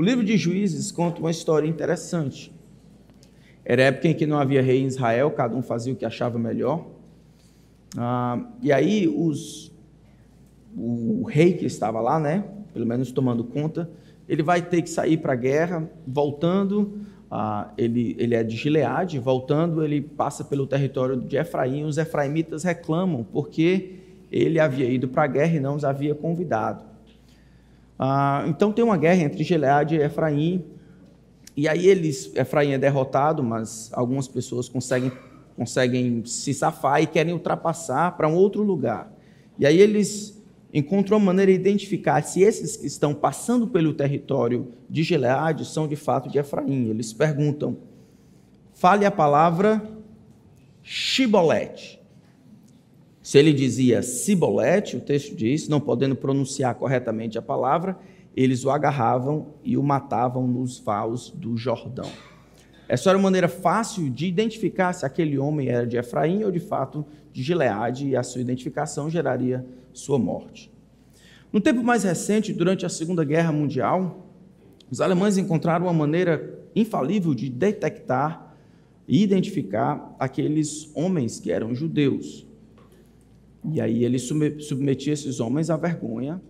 O livro de Juízes conta uma história interessante. Era época em que não havia rei em Israel, cada um fazia o que achava melhor. Ah, e aí os, o rei que estava lá, né, pelo menos tomando conta, ele vai ter que sair para a guerra, voltando, ah, ele, ele é de Gileade, voltando, ele passa pelo território de Efraim, os efraimitas reclamam, porque ele havia ido para a guerra e não os havia convidado. Ah, então tem uma guerra entre Gileade e Efraim, e aí eles, Efraim é derrotado, mas algumas pessoas conseguem, conseguem se safar e querem ultrapassar para um outro lugar. E aí eles encontrou uma maneira de identificar se esses que estão passando pelo território de Gileade são de fato de Efraim. Eles perguntam: fale a palavra Shibolete. Se ele dizia Sibolete, o texto diz, não podendo pronunciar corretamente a palavra, eles o agarravam e o matavam nos vaus do Jordão. Essa era uma maneira fácil de identificar se aquele homem era de Efraim ou de fato de Gileade, e a sua identificação geraria sua morte. No tempo mais recente, durante a Segunda Guerra Mundial, os alemães encontraram uma maneira infalível de detectar e identificar aqueles homens que eram judeus. E aí ele submetia esses homens à vergonha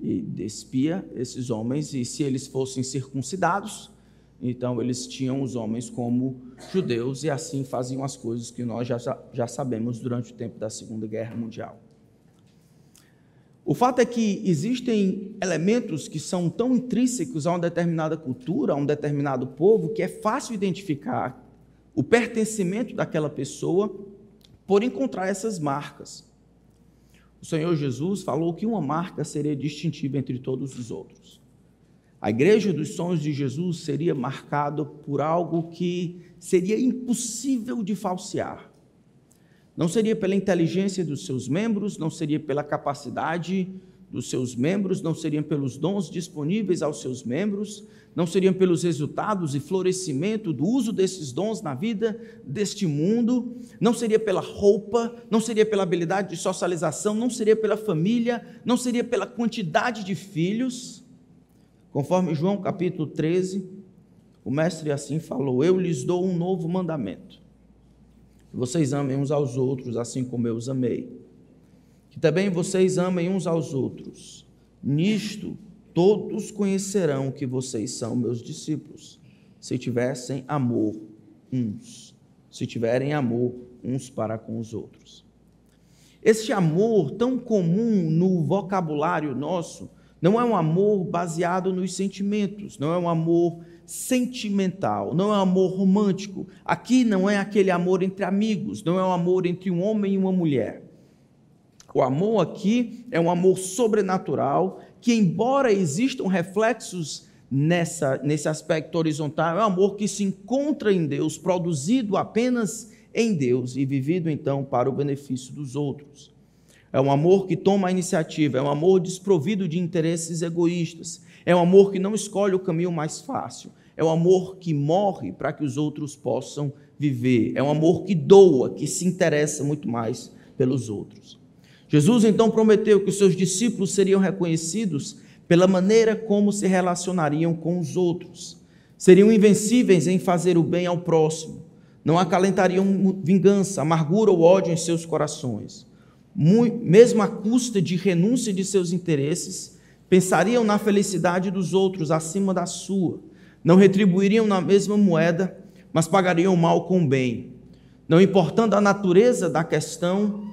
e despia esses homens, e se eles fossem circuncidados, então eles tinham os homens como judeus e assim faziam as coisas que nós já, já sabemos durante o tempo da Segunda Guerra Mundial. O fato é que existem elementos que são tão intrínsecos a uma determinada cultura, a um determinado povo, que é fácil identificar o pertencimento daquela pessoa por encontrar essas marcas. O Senhor Jesus falou que uma marca seria distintiva entre todos os outros. A igreja dos sonhos de Jesus seria marcada por algo que seria impossível de falsear. Não seria pela inteligência dos seus membros, não seria pela capacidade dos seus membros, não seriam pelos dons disponíveis aos seus membros, não seriam pelos resultados e florescimento do uso desses dons na vida deste mundo, não seria pela roupa, não seria pela habilidade de socialização, não seria pela família, não seria pela quantidade de filhos. Conforme João capítulo 13, o mestre assim falou: Eu lhes dou um novo mandamento que vocês amem uns aos outros, assim como eu os amei. Que também vocês amem uns aos outros. Nisto todos conhecerão que vocês são meus discípulos, se tivessem amor uns, se tiverem amor uns para com os outros. Este amor tão comum no vocabulário nosso não é um amor baseado nos sentimentos, não é um amor sentimental, não é um amor romântico. Aqui não é aquele amor entre amigos, não é um amor entre um homem e uma mulher. O amor aqui é um amor sobrenatural que, embora existam reflexos nessa, nesse aspecto horizontal, é um amor que se encontra em Deus, produzido apenas em Deus e vivido então para o benefício dos outros. É um amor que toma a iniciativa, é um amor desprovido de interesses egoístas, é um amor que não escolhe o caminho mais fácil, é um amor que morre para que os outros possam viver. É um amor que doa, que se interessa muito mais pelos outros. Jesus então prometeu que os seus discípulos seriam reconhecidos pela maneira como se relacionariam com os outros. Seriam invencíveis em fazer o bem ao próximo. Não acalentariam vingança, amargura ou ódio em seus corações. Mesmo à custa de renúncia de seus interesses, pensariam na felicidade dos outros acima da sua não retribuiriam na mesma moeda, mas pagariam o mal com o bem, não importando a natureza da questão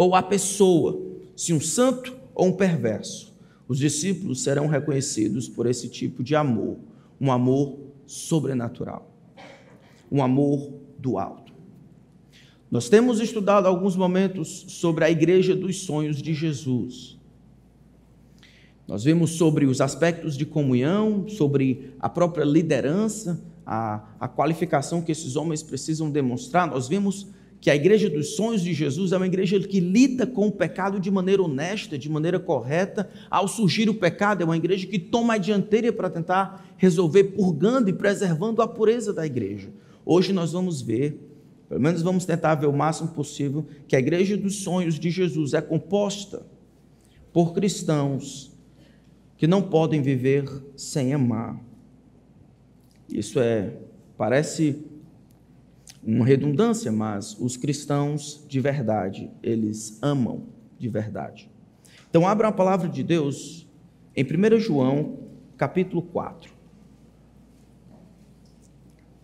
ou a pessoa, se um santo ou um perverso. Os discípulos serão reconhecidos por esse tipo de amor, um amor sobrenatural, um amor do alto. Nós temos estudado alguns momentos sobre a igreja dos sonhos de Jesus. Nós vimos sobre os aspectos de comunhão, sobre a própria liderança, a, a qualificação que esses homens precisam demonstrar. Nós vimos que a igreja dos sonhos de Jesus é uma igreja que lida com o pecado de maneira honesta, de maneira correta. Ao surgir o pecado, é uma igreja que toma a dianteira para tentar resolver, purgando e preservando a pureza da igreja. Hoje nós vamos ver, pelo menos vamos tentar ver o máximo possível, que a igreja dos sonhos de Jesus é composta por cristãos que não podem viver sem amar, Isso é parece uma redundância, mas os cristãos de verdade, eles amam de verdade. Então abra a palavra de Deus em 1 João, capítulo 4.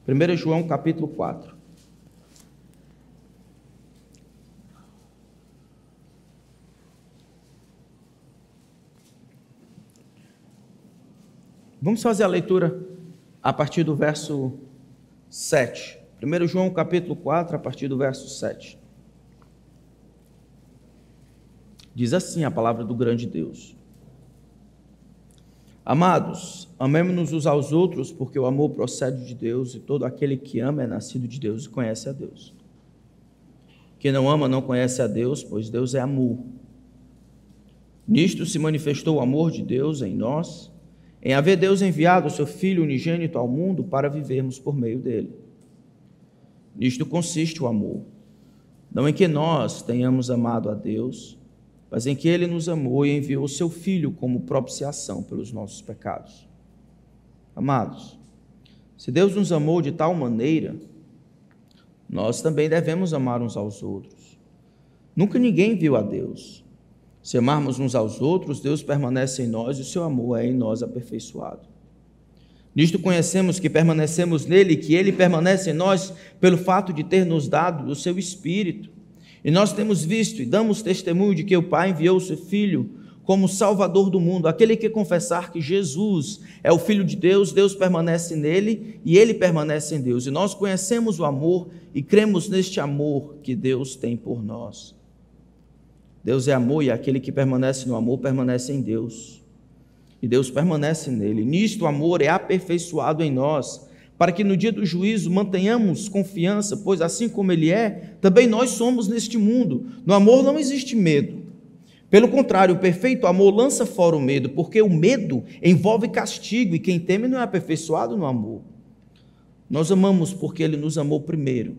1 João, capítulo 4. Vamos fazer a leitura a partir do verso 7. 1 João capítulo 4, a partir do verso 7. Diz assim a palavra do grande Deus. Amados, amemos-nos uns aos outros, porque o amor procede de Deus, e todo aquele que ama é nascido de Deus e conhece a Deus. Quem não ama não conhece a Deus, pois Deus é amor. Nisto se manifestou o amor de Deus em nós em haver Deus enviado o seu Filho unigênito ao mundo para vivermos por meio dele. Nisto consiste o amor. Não em que nós tenhamos amado a Deus, mas em que ele nos amou e enviou o seu Filho como propiciação pelos nossos pecados. Amados, se Deus nos amou de tal maneira, nós também devemos amar uns aos outros. Nunca ninguém viu a Deus. Se amarmos uns aos outros, Deus permanece em nós e o seu amor é em nós aperfeiçoado. Nisto conhecemos que permanecemos nele e que ele permanece em nós pelo fato de ter nos dado o seu Espírito. E nós temos visto e damos testemunho de que o Pai enviou o seu Filho como Salvador do mundo. Aquele que confessar que Jesus é o Filho de Deus, Deus permanece nele e ele permanece em Deus. E nós conhecemos o amor e cremos neste amor que Deus tem por nós. Deus é amor e aquele que permanece no amor permanece em Deus. E Deus permanece nele. Nisto o amor é aperfeiçoado em nós, para que no dia do juízo mantenhamos confiança, pois assim como ele é, também nós somos neste mundo. No amor não existe medo. Pelo contrário, o perfeito amor lança fora o medo, porque o medo envolve castigo e quem teme não é aperfeiçoado no amor. Nós amamos porque ele nos amou primeiro.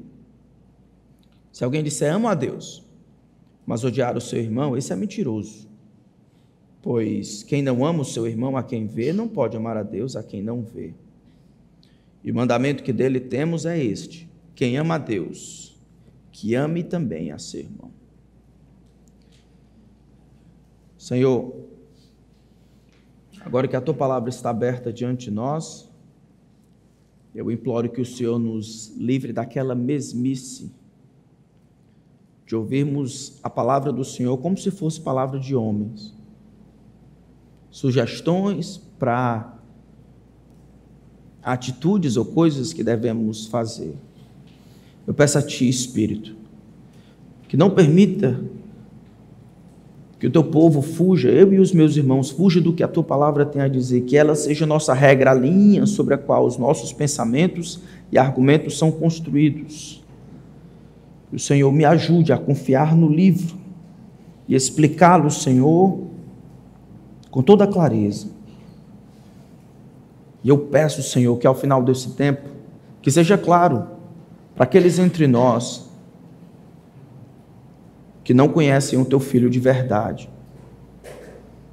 Se alguém disser amo a Deus, mas odiar o seu irmão, esse é mentiroso. Pois quem não ama o seu irmão a quem vê, não pode amar a Deus a quem não vê. E o mandamento que dele temos é este: quem ama a Deus, que ame também a seu irmão. Senhor, agora que a tua palavra está aberta diante de nós, eu imploro que o Senhor nos livre daquela mesmice de ouvirmos a palavra do Senhor como se fosse palavra de homens. Sugestões para atitudes ou coisas que devemos fazer. Eu peço a Ti, Espírito, que não permita que o Teu povo fuja, eu e os meus irmãos, fuja do que a Tua palavra tem a dizer, que ela seja nossa regra, a linha sobre a qual os nossos pensamentos e argumentos são construídos que o Senhor me ajude a confiar no livro e explicá-lo, Senhor, com toda clareza. E eu peço, Senhor, que ao final desse tempo, que seja claro para aqueles entre nós que não conhecem o teu filho de verdade,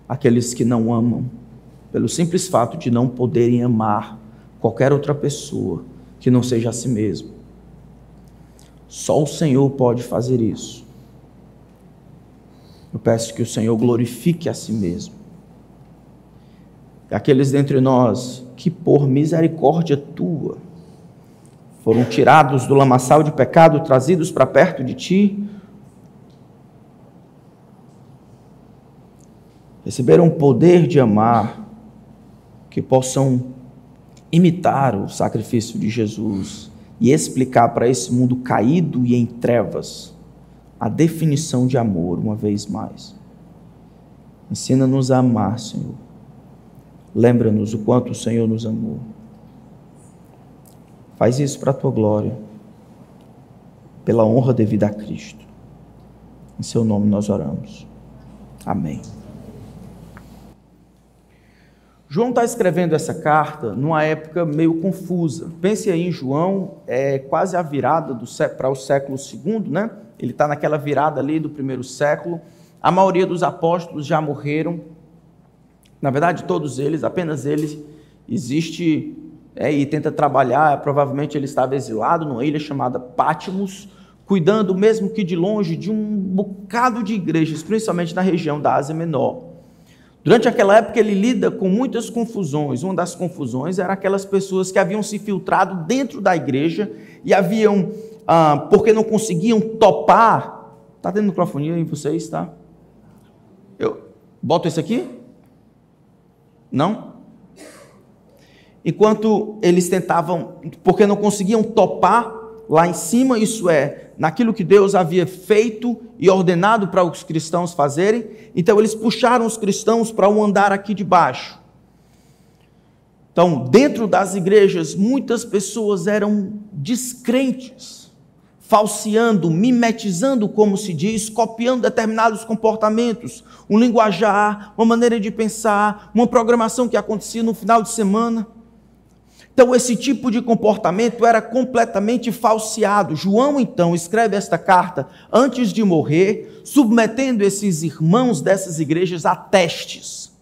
aqueles que não amam, pelo simples fato de não poderem amar qualquer outra pessoa que não seja a si mesmo. Só o Senhor pode fazer isso. Eu peço que o Senhor glorifique a si mesmo. Aqueles dentre nós que, por misericórdia tua, foram tirados do lamaçal de pecado, trazidos para perto de ti, receberam o poder de amar, que possam imitar o sacrifício de Jesus e explicar para esse mundo caído e em trevas a definição de amor, uma vez mais. Ensina-nos a amar, Senhor. Lembra-nos o quanto o Senhor nos amou. Faz isso para a tua glória, pela honra devida a Cristo. Em seu nome nós oramos. Amém. João está escrevendo essa carta numa época meio confusa. Pense aí em João, é quase a virada para o século II, né? Ele está naquela virada ali do primeiro século. A maioria dos apóstolos já morreram. Na verdade, todos eles, apenas eles, existe é, e tenta trabalhar. Provavelmente ele estava exilado numa ilha chamada Patmos, cuidando, mesmo que de longe, de um bocado de igrejas, principalmente na região da Ásia Menor. Durante aquela época, ele lida com muitas confusões. Uma das confusões era aquelas pessoas que haviam se filtrado dentro da igreja e haviam, ah, porque não conseguiam topar. Está tendo microfonia em vocês, tá? Eu boto esse aqui? Não? Enquanto eles tentavam, porque não conseguiam topar lá em cima, isso é, naquilo que Deus havia feito e ordenado para os cristãos fazerem, então eles puxaram os cristãos para um andar aqui de baixo. Então, dentro das igrejas, muitas pessoas eram descrentes, falseando, mimetizando, como se diz, copiando determinados comportamentos, um linguajar, uma maneira de pensar, uma programação que acontecia no final de semana. Então, esse tipo de comportamento era completamente falseado. João, então, escreve esta carta antes de morrer, submetendo esses irmãos dessas igrejas a testes.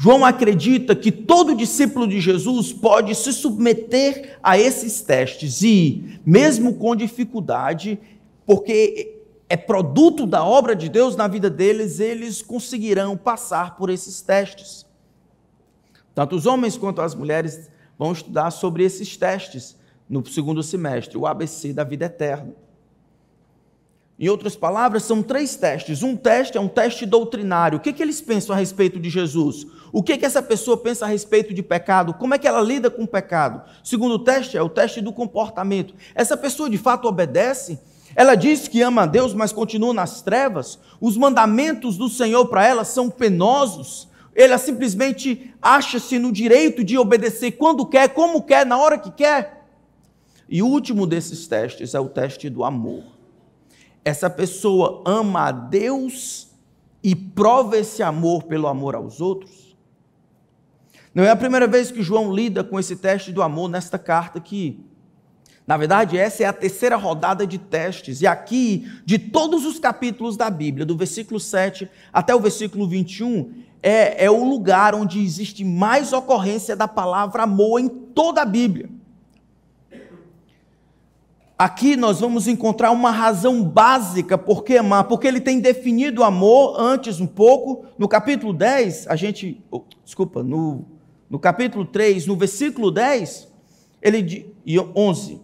João acredita que todo discípulo de Jesus pode se submeter a esses testes e, mesmo com dificuldade, porque é produto da obra de Deus na vida deles, eles conseguirão passar por esses testes. Tanto os homens quanto as mulheres vão estudar sobre esses testes no segundo semestre, o ABC da vida eterna. Em outras palavras, são três testes. Um teste é um teste doutrinário. O que, que eles pensam a respeito de Jesus? O que, que essa pessoa pensa a respeito de pecado? Como é que ela lida com o pecado? Segundo teste é o teste do comportamento. Essa pessoa de fato obedece? Ela diz que ama a Deus, mas continua nas trevas? Os mandamentos do Senhor para ela são penosos? Ela simplesmente acha-se no direito de obedecer quando quer, como quer, na hora que quer. E o último desses testes é o teste do amor. Essa pessoa ama a Deus e prova esse amor pelo amor aos outros. Não é a primeira vez que João lida com esse teste do amor nesta carta aqui. Na verdade, essa é a terceira rodada de testes. E aqui, de todos os capítulos da Bíblia, do versículo 7 até o versículo 21, é, é o lugar onde existe mais ocorrência da palavra amor em toda a Bíblia. Aqui nós vamos encontrar uma razão básica por que amar, porque ele tem definido o amor antes um pouco, no capítulo 10, a gente, oh, desculpa, no, no capítulo 3, no versículo 10, ele e 11.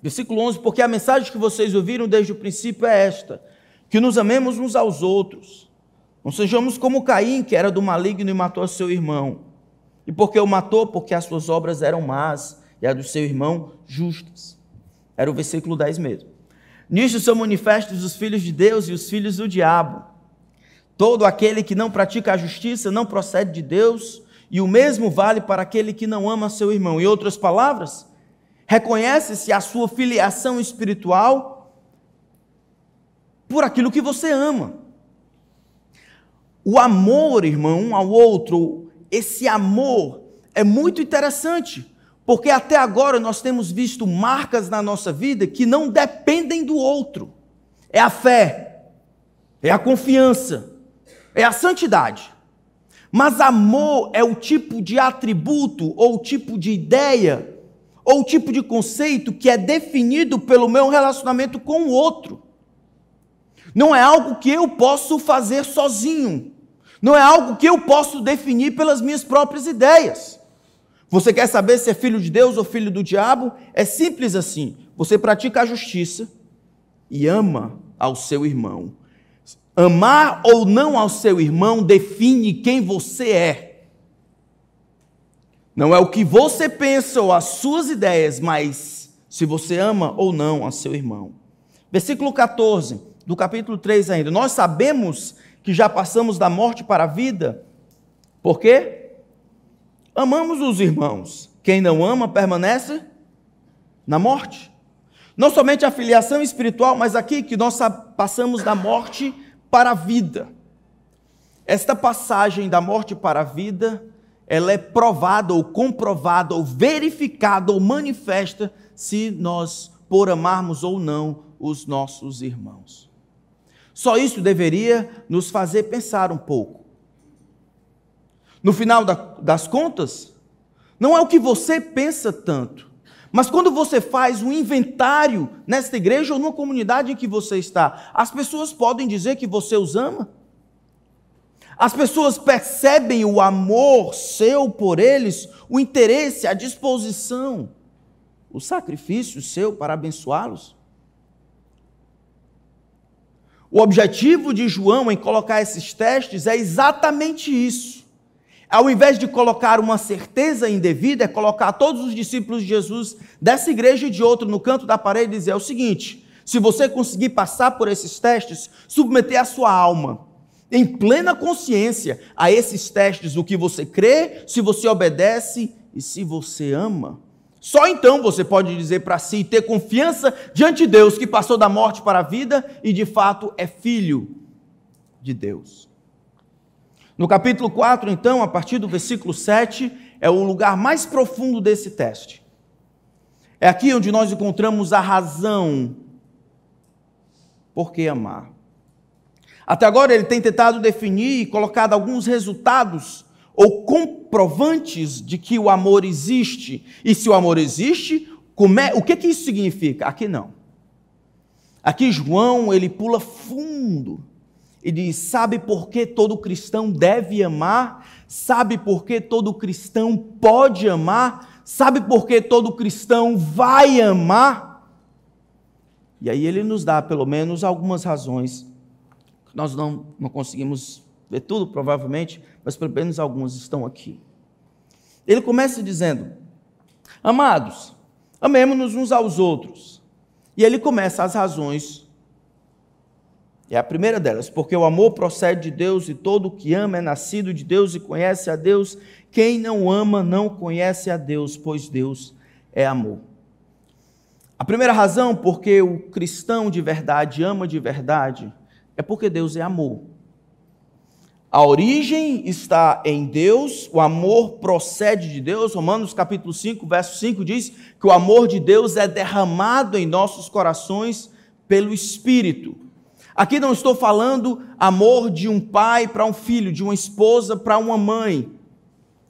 Versículo 11, porque a mensagem que vocês ouviram desde o princípio é esta: que nos amemos uns aos outros. Não sejamos como Caim, que era do maligno e matou seu irmão. E por que o matou? Porque as suas obras eram más e a do seu irmão justas. Era o versículo 10 mesmo. Nisto são manifestos os filhos de Deus e os filhos do diabo. Todo aquele que não pratica a justiça não procede de Deus, e o mesmo vale para aquele que não ama seu irmão. Em outras palavras, reconhece-se a sua filiação espiritual por aquilo que você ama. O amor, irmão, um ao outro, esse amor é muito interessante, porque até agora nós temos visto marcas na nossa vida que não dependem do outro. É a fé, é a confiança, é a santidade. Mas amor é o tipo de atributo, ou tipo de ideia, ou tipo de conceito que é definido pelo meu relacionamento com o outro. Não é algo que eu posso fazer sozinho. Não é algo que eu posso definir pelas minhas próprias ideias. Você quer saber se é filho de Deus ou filho do diabo? É simples assim. Você pratica a justiça e ama ao seu irmão. Amar ou não ao seu irmão define quem você é. Não é o que você pensa ou as suas ideias, mas se você ama ou não a seu irmão. Versículo 14 do capítulo 3 ainda. Nós sabemos que já passamos da morte para a vida. Por quê? Amamos os irmãos. Quem não ama permanece na morte. Não somente a filiação espiritual, mas aqui que nós passamos da morte para a vida. Esta passagem da morte para a vida, ela é provada ou comprovada ou verificada ou manifesta se nós por amarmos ou não os nossos irmãos. Só isso deveria nos fazer pensar um pouco. No final das contas, Não é o que você pensa tanto. Mas quando você faz um inventário nesta igreja ou numa comunidade em que você está, as pessoas podem dizer que você os ama? As pessoas percebem o amor seu por eles, o interesse, a disposição, o sacrifício seu para abençoá-los? O objetivo de João em colocar esses testes é exatamente isso. Ao invés de colocar uma certeza indevida, é colocar todos os discípulos de Jesus dessa igreja e de outro no canto da parede e dizer é o seguinte: se você conseguir passar por esses testes, submeter a sua alma em plena consciência a esses testes, o que você crê, se você obedece e se você ama, só então você pode dizer para si, ter confiança diante de Deus que passou da morte para a vida e de fato é filho de Deus. No capítulo 4, então, a partir do versículo 7, é o lugar mais profundo desse teste. É aqui onde nós encontramos a razão por que amar. Até agora ele tem tentado definir e colocado alguns resultados ou comprovantes de que o amor existe. E se o amor existe, é, o que, que isso significa? Aqui não. Aqui João, ele pula fundo e diz: sabe por que todo cristão deve amar? Sabe por que todo cristão pode amar? Sabe por que todo cristão vai amar? E aí ele nos dá pelo menos algumas razões. Nós não, não conseguimos ver tudo, provavelmente, mas pelo menos alguns estão aqui. Ele começa dizendo: Amados, amemos-nos uns aos outros. E ele começa as razões. É a primeira delas, porque o amor procede de Deus e todo o que ama é nascido de Deus e conhece a Deus. Quem não ama não conhece a Deus, pois Deus é amor. A primeira razão porque o cristão de verdade ama de verdade é porque Deus é amor. A origem está em Deus, o amor procede de Deus. Romanos capítulo 5, verso 5 diz que o amor de Deus é derramado em nossos corações pelo Espírito. Aqui não estou falando amor de um pai para um filho, de uma esposa para uma mãe.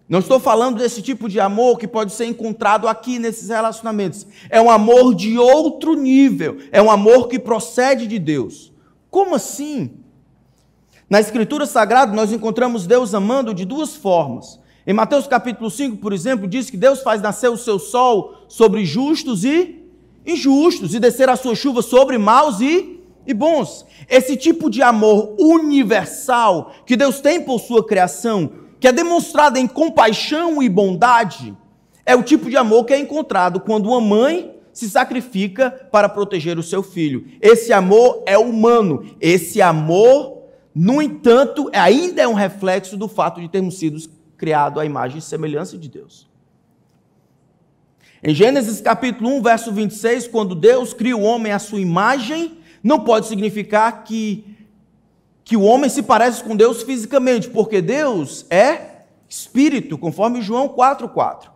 Não estou falando desse tipo de amor que pode ser encontrado aqui nesses relacionamentos. É um amor de outro nível, é um amor que procede de Deus. Como assim? Na Escritura Sagrada, nós encontramos Deus amando de duas formas. Em Mateus capítulo 5, por exemplo, diz que Deus faz nascer o seu sol sobre justos e injustos, e descer a sua chuva sobre maus e, e bons. Esse tipo de amor universal que Deus tem por sua criação, que é demonstrado em compaixão e bondade, é o tipo de amor que é encontrado quando uma mãe se sacrifica para proteger o seu filho. Esse amor é humano, esse amor no entanto, ainda é um reflexo do fato de termos sido criados à imagem e semelhança de Deus. Em Gênesis capítulo 1, verso 26, quando Deus cria o homem à sua imagem, não pode significar que, que o homem se parece com Deus fisicamente, porque Deus é espírito, conforme João 4,4.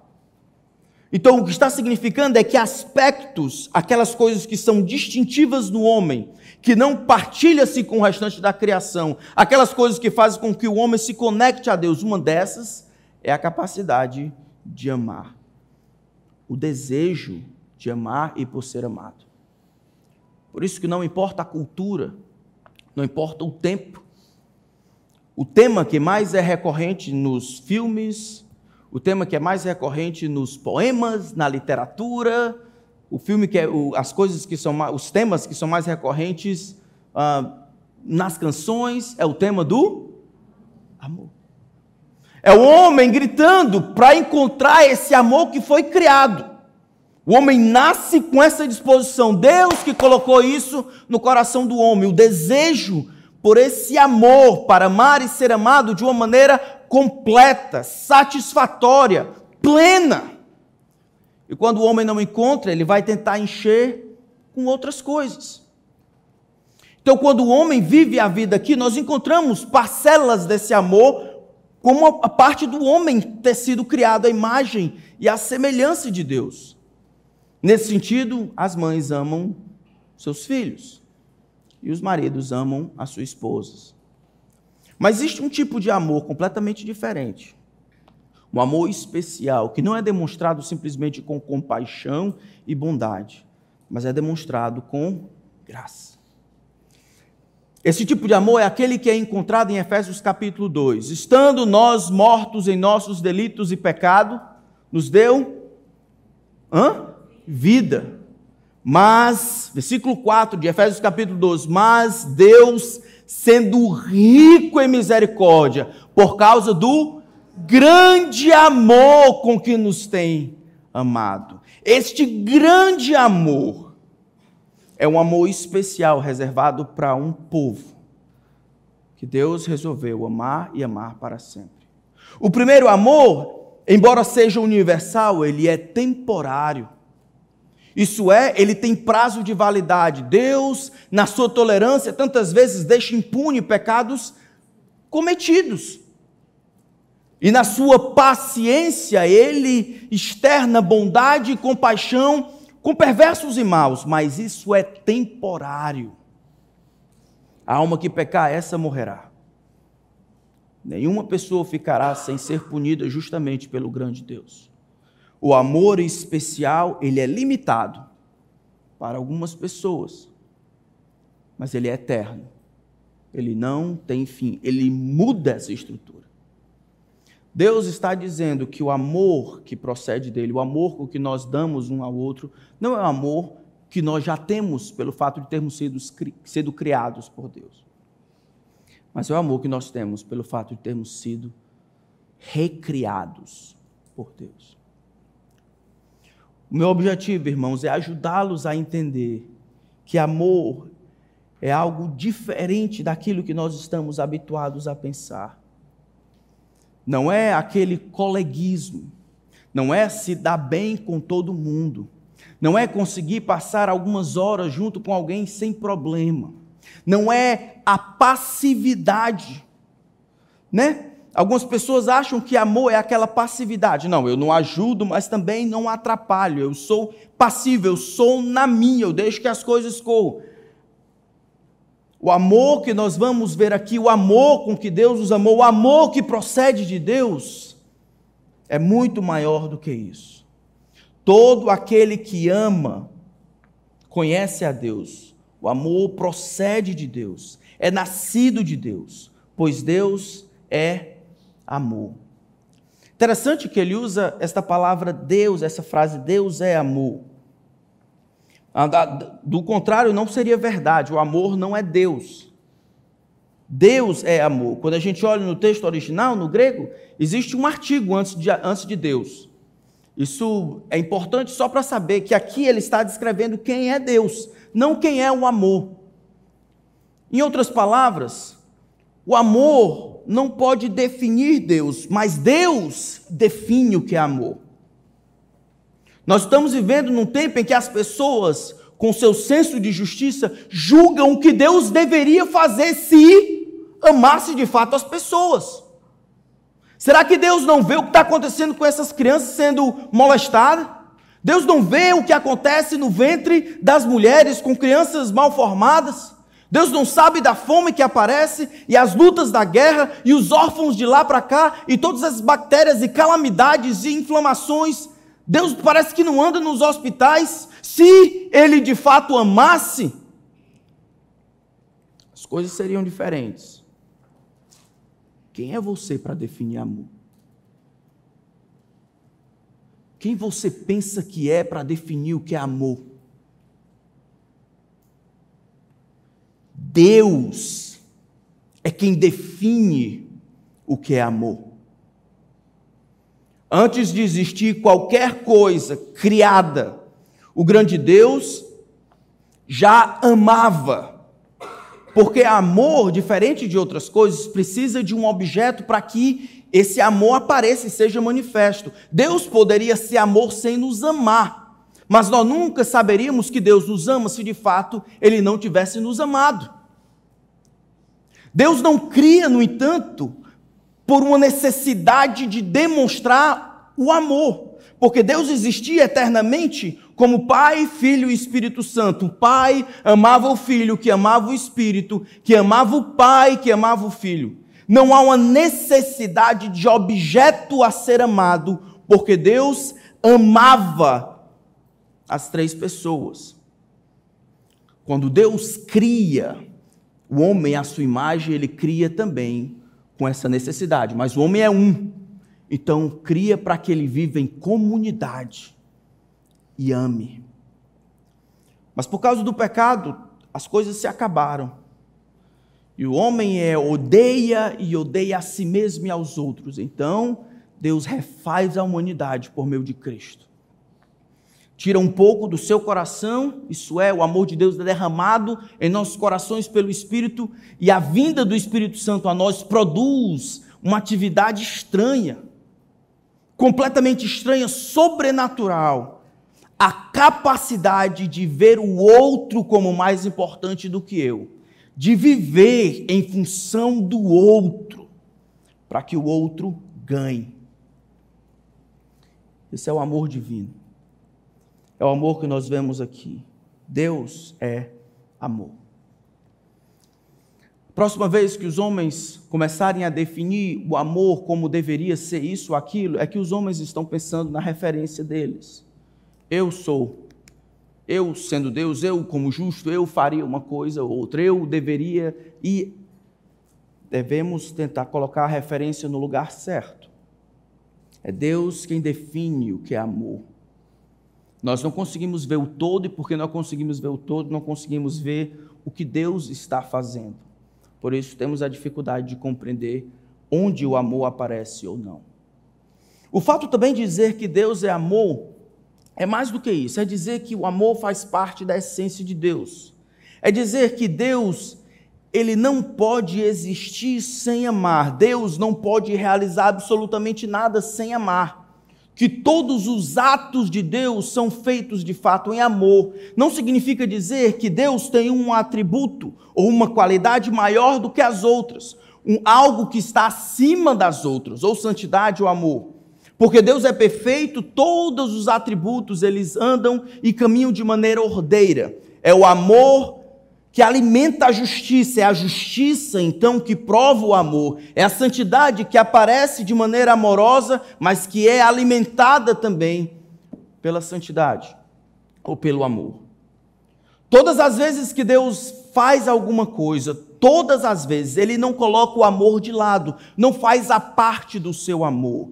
Então, o que está significando é que aspectos, aquelas coisas que são distintivas no homem, que não partilha-se com o restante da criação, aquelas coisas que fazem com que o homem se conecte a Deus, uma dessas é a capacidade de amar. O desejo de amar e por ser amado. Por isso que não importa a cultura, não importa o tempo. O tema que mais é recorrente nos filmes, o tema que é mais recorrente nos poemas, na literatura, o filme que é o, as coisas que são os temas que são mais recorrentes ah, nas canções é o tema do amor. É o homem gritando para encontrar esse amor que foi criado. O homem nasce com essa disposição. Deus que colocou isso no coração do homem, o desejo por esse amor para amar e ser amado de uma maneira completa, satisfatória, plena. E quando o homem não encontra, ele vai tentar encher com outras coisas. Então, quando o homem vive a vida aqui, nós encontramos parcelas desse amor, como a parte do homem ter sido criado à imagem e à semelhança de Deus. Nesse sentido, as mães amam seus filhos e os maridos amam as suas esposas. Mas existe um tipo de amor completamente diferente. Um amor especial, que não é demonstrado simplesmente com compaixão e bondade, mas é demonstrado com graça. Esse tipo de amor é aquele que é encontrado em Efésios capítulo 2. Estando nós mortos em nossos delitos e pecado, nos deu hã? Vida. Mas, versículo 4 de Efésios capítulo 2, mas Deus, sendo rico em misericórdia, por causa do grande amor com que nos tem amado. Este grande amor é um amor especial reservado para um povo que Deus resolveu amar e amar para sempre. O primeiro amor, embora seja universal, ele é temporário. Isso é, ele tem prazo de validade. Deus, na sua tolerância, tantas vezes deixa impune pecados cometidos. E na sua paciência, ele externa bondade e compaixão com perversos e maus, mas isso é temporário. A alma que pecar, essa morrerá. Nenhuma pessoa ficará sem ser punida justamente pelo grande Deus. O amor especial, ele é limitado para algumas pessoas, mas ele é eterno. Ele não tem fim, ele muda essa estrutura. Deus está dizendo que o amor que procede dele, o amor que nós damos um ao outro, não é o amor que nós já temos pelo fato de termos sido, sido criados por Deus, mas é o amor que nós temos pelo fato de termos sido recriados por Deus. O meu objetivo, irmãos, é ajudá-los a entender que amor é algo diferente daquilo que nós estamos habituados a pensar não é aquele coleguismo, não é se dar bem com todo mundo, não é conseguir passar algumas horas junto com alguém sem problema, não é a passividade, né? Algumas pessoas acham que amor é aquela passividade. Não, eu não ajudo, mas também não atrapalho. Eu sou passivo, eu sou na minha, eu deixo que as coisas corram. O amor que nós vamos ver aqui, o amor com que Deus nos amou, o amor que procede de Deus, é muito maior do que isso. Todo aquele que ama conhece a Deus. O amor procede de Deus, é nascido de Deus, pois Deus é amor. Interessante que ele usa esta palavra Deus, essa frase Deus é amor. Do contrário, não seria verdade. O amor não é Deus. Deus é amor. Quando a gente olha no texto original, no grego, existe um artigo antes de, antes de Deus. Isso é importante só para saber que aqui ele está descrevendo quem é Deus, não quem é o amor. Em outras palavras, o amor não pode definir Deus, mas Deus define o que é amor. Nós estamos vivendo num tempo em que as pessoas, com seu senso de justiça, julgam o que Deus deveria fazer se amasse de fato as pessoas. Será que Deus não vê o que está acontecendo com essas crianças sendo molestadas? Deus não vê o que acontece no ventre das mulheres com crianças mal formadas? Deus não sabe da fome que aparece e as lutas da guerra e os órfãos de lá para cá e todas as bactérias e calamidades e inflamações Deus parece que não anda nos hospitais. Se ele de fato amasse, as coisas seriam diferentes. Quem é você para definir amor? Quem você pensa que é para definir o que é amor? Deus é quem define o que é amor. Antes de existir qualquer coisa criada, o grande Deus já amava. Porque amor, diferente de outras coisas, precisa de um objeto para que esse amor apareça e seja manifesto. Deus poderia ser amor sem nos amar, mas nós nunca saberíamos que Deus nos ama se de fato ele não tivesse nos amado. Deus não cria, no entanto, por uma necessidade de demonstrar o amor. Porque Deus existia eternamente como Pai, Filho e Espírito Santo. O Pai amava o Filho, que amava o Espírito, que amava o Pai, que amava o Filho. Não há uma necessidade de objeto a ser amado, porque Deus amava as três pessoas. Quando Deus cria o homem à sua imagem, ele cria também com essa necessidade, mas o homem é um. Então, cria para que ele viva em comunidade e ame. Mas por causa do pecado, as coisas se acabaram. E o homem é odeia e odeia a si mesmo e aos outros. Então, Deus refaz a humanidade por meio de Cristo. Tira um pouco do seu coração, isso é, o amor de Deus é derramado em nossos corações pelo Espírito, e a vinda do Espírito Santo a nós produz uma atividade estranha, completamente estranha, sobrenatural, a capacidade de ver o outro como mais importante do que eu de viver em função do outro, para que o outro ganhe. Esse é o amor divino. É o amor que nós vemos aqui. Deus é amor. Próxima vez que os homens começarem a definir o amor como deveria ser isso ou aquilo, é que os homens estão pensando na referência deles. Eu sou eu, sendo Deus, eu, como justo, eu faria uma coisa ou outra, eu deveria, e devemos tentar colocar a referência no lugar certo. É Deus quem define o que é amor. Nós não conseguimos ver o todo, e porque não conseguimos ver o todo, não conseguimos ver o que Deus está fazendo. Por isso temos a dificuldade de compreender onde o amor aparece ou não. O fato também de dizer que Deus é amor é mais do que isso, é dizer que o amor faz parte da essência de Deus. É dizer que Deus, ele não pode existir sem amar. Deus não pode realizar absolutamente nada sem amar. Que todos os atos de Deus são feitos de fato em amor. Não significa dizer que Deus tem um atributo ou uma qualidade maior do que as outras, um algo que está acima das outras, ou santidade ou amor. Porque Deus é perfeito, todos os atributos eles andam e caminham de maneira ordeira. É o amor que alimenta a justiça, é a justiça então que prova o amor, é a santidade que aparece de maneira amorosa, mas que é alimentada também pela santidade ou pelo amor. Todas as vezes que Deus faz alguma coisa, todas as vezes, Ele não coloca o amor de lado, não faz a parte do seu amor.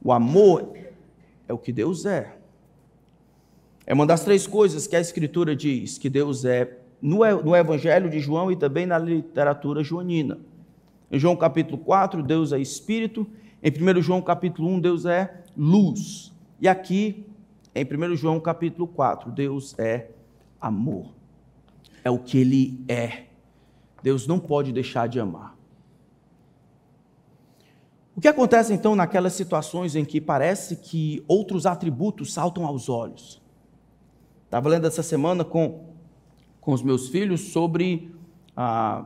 O amor é o que Deus é. É uma das três coisas que a Escritura diz que Deus é no Evangelho de João e também na literatura joanina. Em João capítulo 4, Deus é Espírito. Em 1 João capítulo 1, Deus é luz. E aqui, em 1 João capítulo 4, Deus é amor. É o que Ele é. Deus não pode deixar de amar. O que acontece então naquelas situações em que parece que outros atributos saltam aos olhos? Estava lendo essa semana com, com os meus filhos sobre a.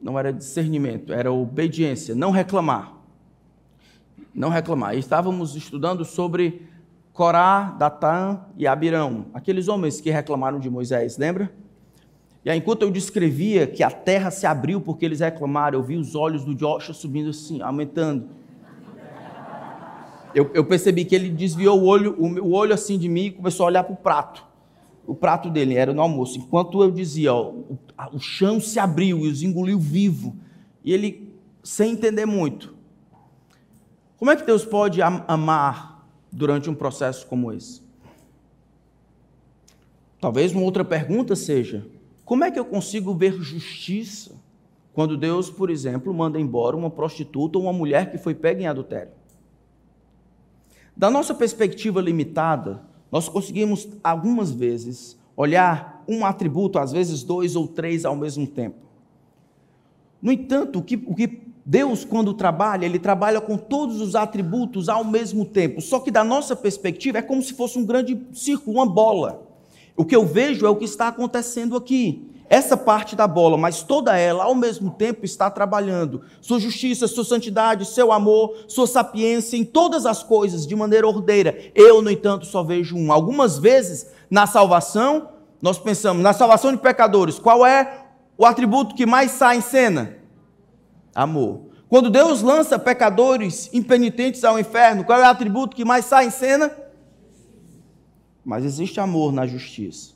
Não era discernimento, era obediência, não reclamar. Não reclamar. E estávamos estudando sobre Corá, Datã e Abirão, aqueles homens que reclamaram de Moisés, lembra? E aí, enquanto eu descrevia que a terra se abriu porque eles reclamaram, eu vi os olhos do Joshua subindo assim, aumentando. Eu, eu percebi que ele desviou o olho, o, o olho assim de mim e começou a olhar para o prato. O prato dele era no almoço. Enquanto eu dizia, ó, o, o chão se abriu e os engoliu vivo. E ele, sem entender muito. Como é que Deus pode amar durante um processo como esse? Talvez uma outra pergunta seja: como é que eu consigo ver justiça quando Deus, por exemplo, manda embora uma prostituta ou uma mulher que foi pega em adultério? Da nossa perspectiva limitada, nós conseguimos algumas vezes olhar um atributo, às vezes dois ou três ao mesmo tempo. No entanto, o que, o que Deus, quando trabalha, ele trabalha com todos os atributos ao mesmo tempo. Só que da nossa perspectiva é como se fosse um grande círculo, uma bola. O que eu vejo é o que está acontecendo aqui. Essa parte da bola, mas toda ela ao mesmo tempo está trabalhando. Sua justiça, sua santidade, seu amor, sua sapiência em todas as coisas de maneira ordeira. Eu, no entanto, só vejo um. Algumas vezes, na salvação, nós pensamos, na salvação de pecadores, qual é o atributo que mais sai em cena? Amor. Quando Deus lança pecadores impenitentes ao inferno, qual é o atributo que mais sai em cena? Mas existe amor na justiça.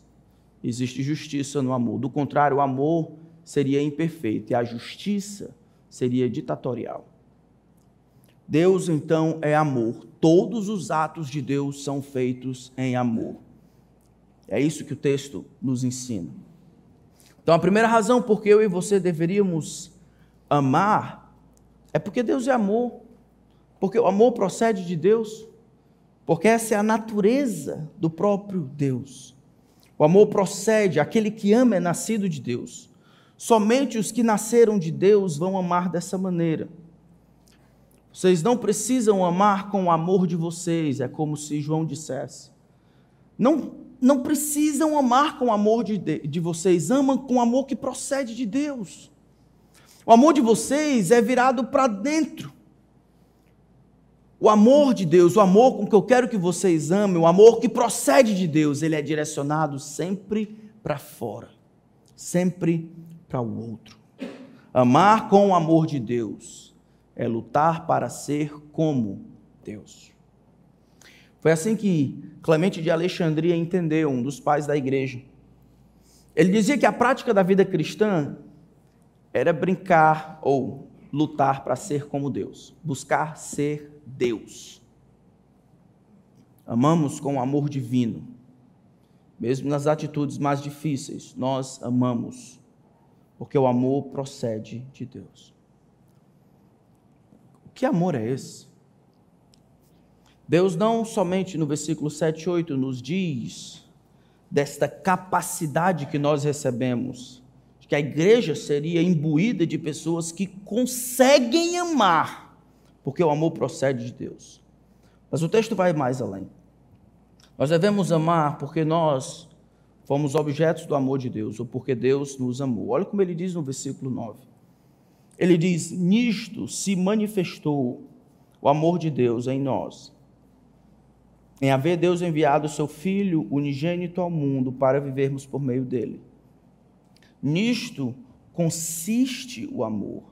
Existe justiça no amor. Do contrário, o amor seria imperfeito e a justiça seria ditatorial. Deus então é amor. Todos os atos de Deus são feitos em amor. É isso que o texto nos ensina. Então, a primeira razão por que eu e você deveríamos amar é porque Deus é amor. Porque o amor procede de Deus. Porque essa é a natureza do próprio Deus. O amor procede, aquele que ama é nascido de Deus. Somente os que nasceram de Deus vão amar dessa maneira. Vocês não precisam amar com o amor de vocês, é como se João dissesse. Não, não precisam amar com o amor de, de vocês, amam com o amor que procede de Deus. O amor de vocês é virado para dentro. O amor de Deus, o amor com que eu quero que vocês amem, o amor que procede de Deus, ele é direcionado sempre para fora, sempre para o outro. Amar com o amor de Deus é lutar para ser como Deus. Foi assim que Clemente de Alexandria entendeu, um dos pais da igreja. Ele dizia que a prática da vida cristã era brincar ou lutar para ser como Deus, buscar ser Deus. Amamos com o amor divino, mesmo nas atitudes mais difíceis, nós amamos, porque o amor procede de Deus. Que amor é esse? Deus não somente no versículo 7 e 8 nos diz desta capacidade que nós recebemos, que a igreja seria imbuída de pessoas que conseguem amar, porque o amor procede de Deus. Mas o texto vai mais além. Nós devemos amar porque nós fomos objetos do amor de Deus, ou porque Deus nos amou. Olha como ele diz no versículo 9. Ele diz: Nisto se manifestou o amor de Deus em nós, em haver Deus enviado o seu Filho unigênito ao mundo para vivermos por meio dele. Nisto consiste o amor.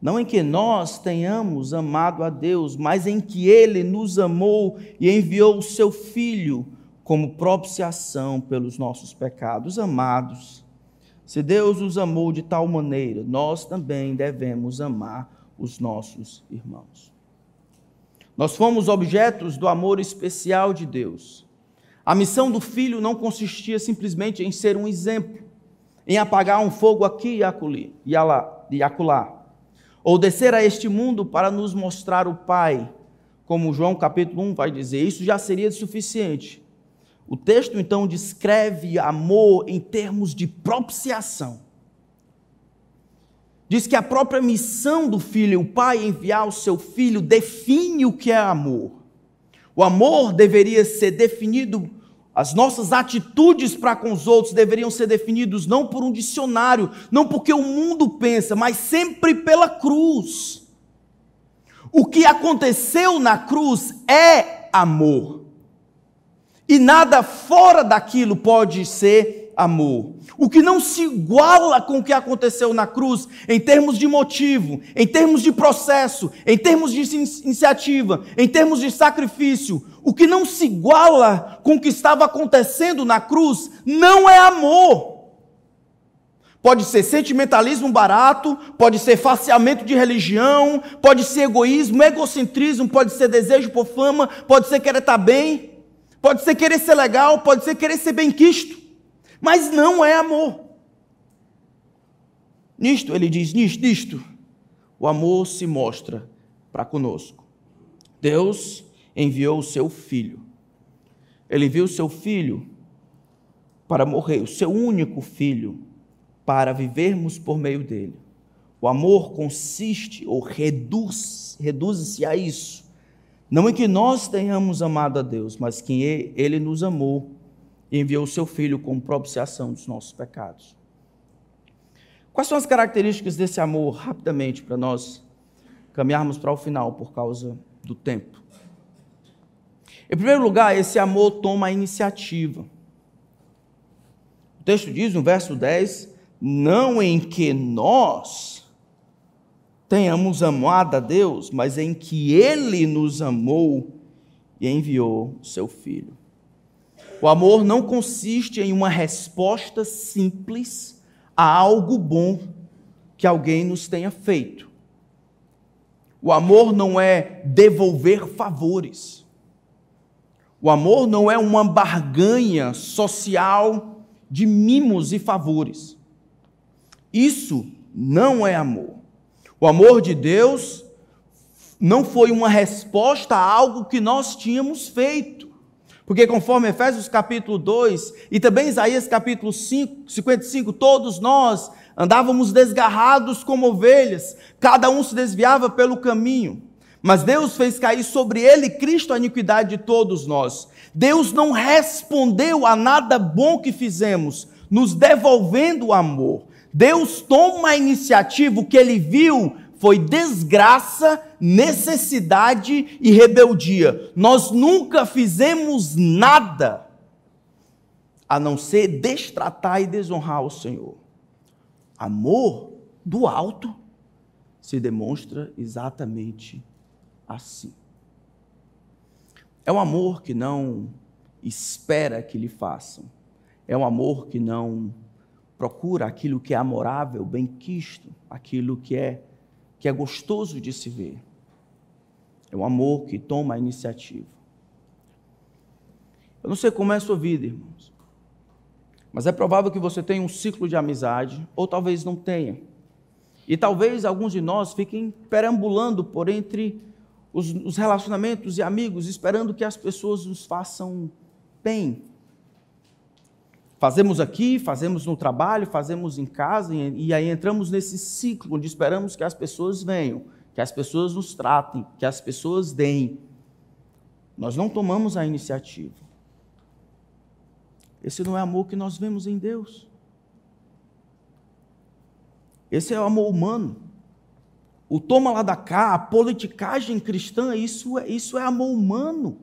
Não em que nós tenhamos amado a Deus, mas em que Ele nos amou e enviou o seu Filho como propiciação pelos nossos pecados. Amados, se Deus os amou de tal maneira, nós também devemos amar os nossos irmãos. Nós fomos objetos do amor especial de Deus. A missão do filho não consistia simplesmente em ser um exemplo, em apagar um fogo aqui e acolá, ou descer a este mundo para nos mostrar o Pai, como João capítulo 1 vai dizer, isso já seria suficiente. O texto então descreve amor em termos de propiciação. Diz que a própria missão do filho, o pai enviar o seu filho, define o que é amor. O amor deveria ser definido, as nossas atitudes para com os outros deveriam ser definidos não por um dicionário, não porque o mundo pensa, mas sempre pela cruz. O que aconteceu na cruz é amor. E nada fora daquilo pode ser amor. O que não se iguala com o que aconteceu na cruz, em termos de motivo, em termos de processo, em termos de iniciativa, em termos de sacrifício, o que não se iguala com o que estava acontecendo na cruz, não é amor. Pode ser sentimentalismo barato, pode ser faceamento de religião, pode ser egoísmo, egocentrismo, pode ser desejo por fama, pode ser querer estar bem. Pode ser querer ser legal, pode ser querer ser bem-quisto, mas não é amor. Nisto, ele diz: nisto, nisto, o amor se mostra para conosco. Deus enviou o seu filho. Ele enviou o seu filho para morrer, o seu único filho, para vivermos por meio dele. O amor consiste ou reduz, reduz-se a isso não em que nós tenhamos amado a Deus, mas que Ele nos amou e enviou o seu Filho como propiciação dos nossos pecados. Quais são as características desse amor, rapidamente, para nós caminharmos para o final por causa do tempo? Em primeiro lugar, esse amor toma a iniciativa. O texto diz no verso 10: não em que nós tenhamos amado a Deus, mas em que Ele nos amou e enviou seu Filho. O amor não consiste em uma resposta simples a algo bom que alguém nos tenha feito. O amor não é devolver favores. O amor não é uma barganha social de mimos e favores. Isso não é amor. O amor de Deus não foi uma resposta a algo que nós tínhamos feito. Porque conforme Efésios capítulo 2 e também Isaías capítulo 5, 55, todos nós andávamos desgarrados como ovelhas, cada um se desviava pelo caminho. Mas Deus fez cair sobre ele Cristo a iniquidade de todos nós. Deus não respondeu a nada bom que fizemos, nos devolvendo o amor. Deus toma a iniciativa, o que ele viu foi desgraça, necessidade e rebeldia. Nós nunca fizemos nada a não ser destratar e desonrar o Senhor. Amor do alto se demonstra exatamente assim. É um amor que não espera que lhe façam. É um amor que não procura aquilo que é amorável, bem-quisto, aquilo que é que é gostoso de se ver. É um amor que toma a iniciativa. Eu não sei como é a sua vida, irmãos. Mas é provável que você tenha um ciclo de amizade, ou talvez não tenha. E talvez alguns de nós fiquem perambulando por entre os, os relacionamentos e amigos, esperando que as pessoas nos façam bem. Fazemos aqui, fazemos no trabalho, fazemos em casa, e aí entramos nesse ciclo onde esperamos que as pessoas venham, que as pessoas nos tratem, que as pessoas deem. Nós não tomamos a iniciativa. Esse não é amor que nós vemos em Deus. Esse é o amor humano. O toma lá da cá, a politicagem cristã, isso é, isso é amor humano.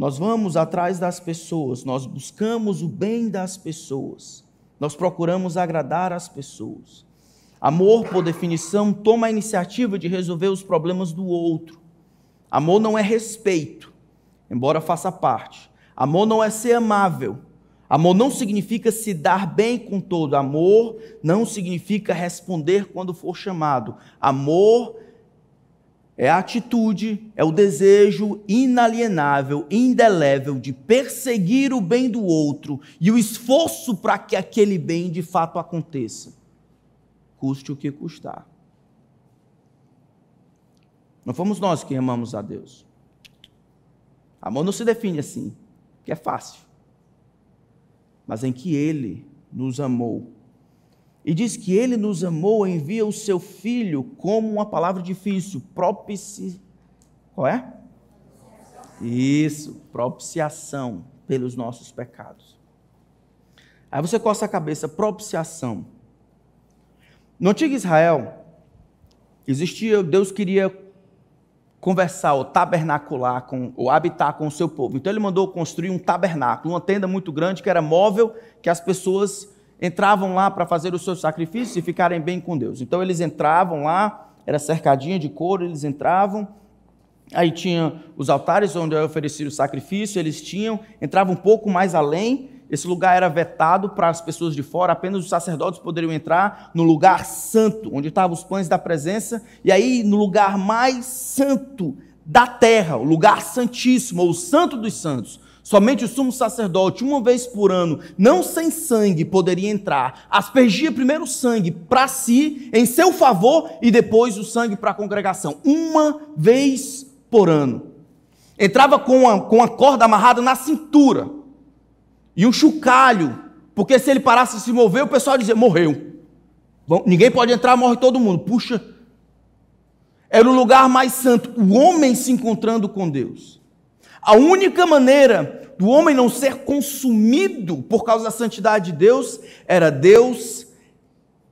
Nós vamos atrás das pessoas, nós buscamos o bem das pessoas, nós procuramos agradar as pessoas. Amor, por definição, toma a iniciativa de resolver os problemas do outro. Amor não é respeito, embora faça parte. Amor não é ser amável. Amor não significa se dar bem com todo. Amor não significa responder quando for chamado. Amor é a atitude, é o desejo inalienável, indelével de perseguir o bem do outro e o esforço para que aquele bem de fato aconteça, custe o que custar. Não fomos nós que amamos a Deus. Amor não se define assim, que é fácil, mas em que Ele nos amou e diz que ele nos amou, envia o seu filho como uma palavra difícil, propici... Qual é? Isso, propiciação pelos nossos pecados. Aí você coça a cabeça, propiciação. No antigo Israel, existia, Deus queria conversar, ou tabernacular, com, ou habitar com o seu povo. Então ele mandou construir um tabernáculo, uma tenda muito grande que era móvel, que as pessoas entravam lá para fazer os seus sacrifícios e ficarem bem com Deus. Então eles entravam lá, era cercadinha de couro, eles entravam, aí tinha os altares onde ofereciam o sacrifício, eles tinham, entravam um pouco mais além, esse lugar era vetado para as pessoas de fora, apenas os sacerdotes poderiam entrar no lugar santo, onde estavam os pães da presença, e aí no lugar mais santo da terra, o lugar santíssimo, ou o santo dos santos, Somente o sumo sacerdote, uma vez por ano, não sem sangue, poderia entrar. Aspergia primeiro o sangue para si, em seu favor, e depois o sangue para a congregação. Uma vez por ano. Entrava com a, com a corda amarrada na cintura. E um chocalho, porque se ele parasse de se mover, o pessoal dizia: morreu. Bom, ninguém pode entrar, morre todo mundo. Puxa. Era o lugar mais santo, o homem se encontrando com Deus. A única maneira do homem não ser consumido por causa da santidade de Deus, era Deus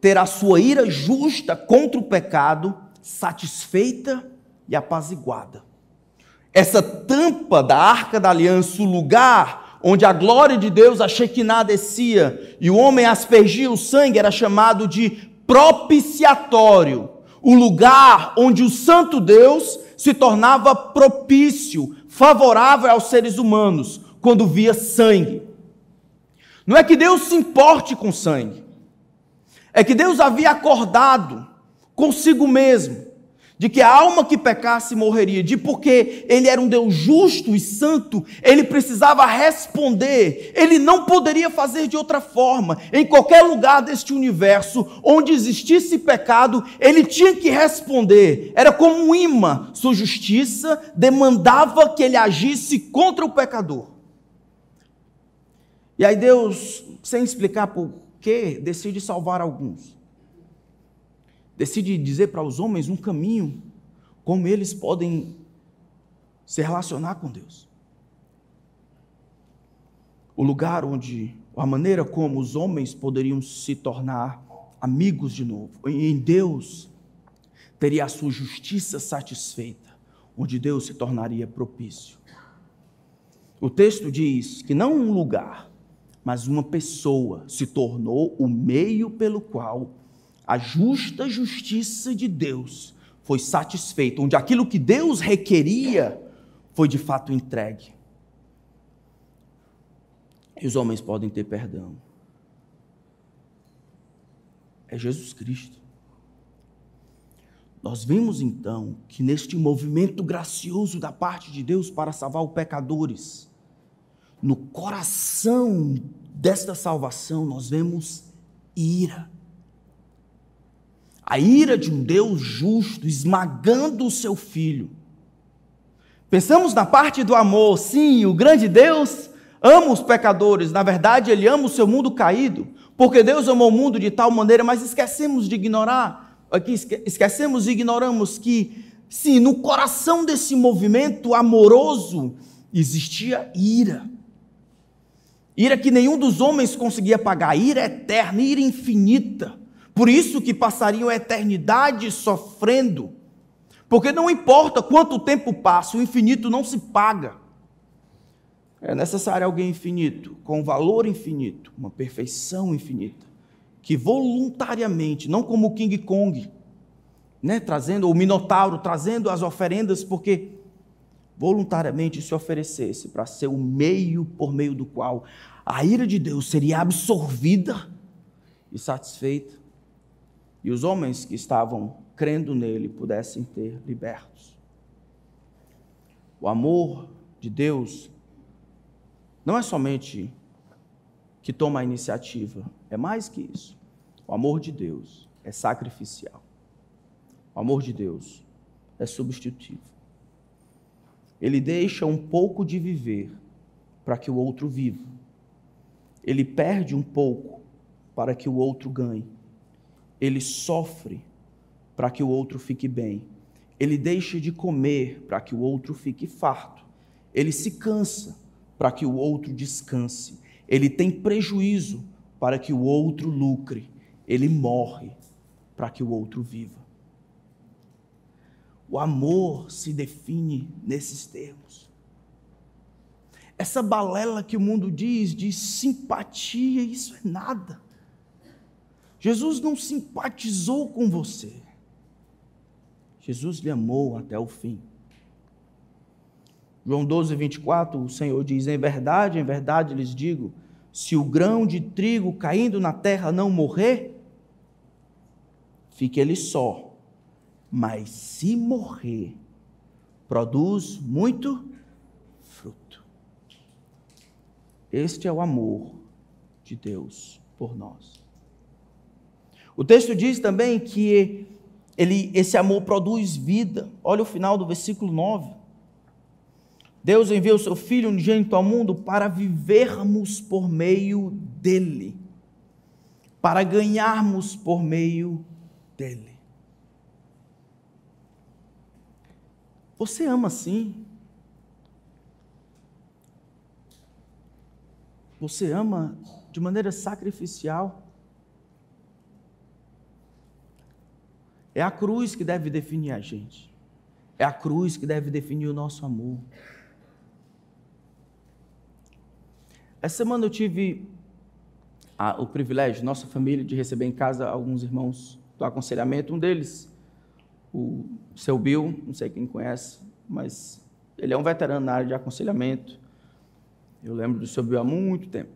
ter a sua ira justa contra o pecado satisfeita e apaziguada. Essa tampa da arca da aliança, o lugar onde a glória de Deus, a Shekinah descia e o homem aspergia o sangue, era chamado de propiciatório, o lugar onde o Santo Deus se tornava propício, favorável aos seres humanos, quando via sangue. Não é que Deus se importe com sangue, é que Deus havia acordado consigo mesmo de que a alma que pecasse morreria, de porque ele era um Deus justo e santo, ele precisava responder, ele não poderia fazer de outra forma. Em qualquer lugar deste universo onde existisse pecado, ele tinha que responder. Era como um imã, sua justiça demandava que ele agisse contra o pecador. E aí Deus, sem explicar por quê, decide salvar alguns decide dizer para os homens um caminho como eles podem se relacionar com Deus. O lugar onde, a maneira como os homens poderiam se tornar amigos de novo. Em Deus teria a sua justiça satisfeita, onde Deus se tornaria propício. O texto diz que não um lugar, mas uma pessoa se tornou o meio pelo qual a justa justiça de Deus foi satisfeita, onde aquilo que Deus requeria foi de fato entregue. E os homens podem ter perdão. É Jesus Cristo. Nós vimos então que neste movimento gracioso da parte de Deus para salvar os pecadores, no coração desta salvação nós vemos ira a ira de um Deus justo esmagando o seu filho. Pensamos na parte do amor, sim, o grande Deus ama os pecadores, na verdade, ele ama o seu mundo caído, porque Deus amou o mundo de tal maneira, mas esquecemos de ignorar, esquecemos e ignoramos que, sim, no coração desse movimento amoroso existia ira. Ira que nenhum dos homens conseguia pagar, ira eterna, ira infinita. Por isso que passariam a eternidade sofrendo. Porque não importa quanto tempo passa, o infinito não se paga. É necessário alguém infinito, com valor infinito, uma perfeição infinita, que voluntariamente, não como o King Kong, né, trazendo o Minotauro, trazendo as oferendas, porque voluntariamente se oferecesse para ser o meio por meio do qual a ira de Deus seria absorvida e satisfeita e os homens que estavam crendo nele pudessem ter libertos. O amor de Deus não é somente que toma a iniciativa, é mais que isso. O amor de Deus é sacrificial. O amor de Deus é substitutivo. Ele deixa um pouco de viver para que o outro viva. Ele perde um pouco para que o outro ganhe ele sofre para que o outro fique bem. Ele deixa de comer para que o outro fique farto. Ele se cansa para que o outro descanse. Ele tem prejuízo para que o outro lucre. Ele morre para que o outro viva. O amor se define nesses termos. Essa balela que o mundo diz de simpatia, isso é nada. Jesus não simpatizou com você. Jesus lhe amou até o fim. João 12, 24, o Senhor diz: Em verdade, em verdade lhes digo: se o grão de trigo caindo na terra não morrer, fique ele só. Mas se morrer, produz muito fruto. Este é o amor de Deus por nós. O texto diz também que ele, esse amor produz vida. Olha o final do versículo 9. Deus enviou o seu Filho unigênito ao mundo para vivermos por meio dele, para ganharmos por meio dele. Você ama sim? Você ama de maneira sacrificial? É a cruz que deve definir a gente. É a cruz que deve definir o nosso amor. Essa semana eu tive a, o privilégio, nossa família, de receber em casa alguns irmãos do aconselhamento. Um deles, o seu Bill, não sei quem conhece, mas ele é um veterano na área de aconselhamento. Eu lembro do seu Bill há muito tempo.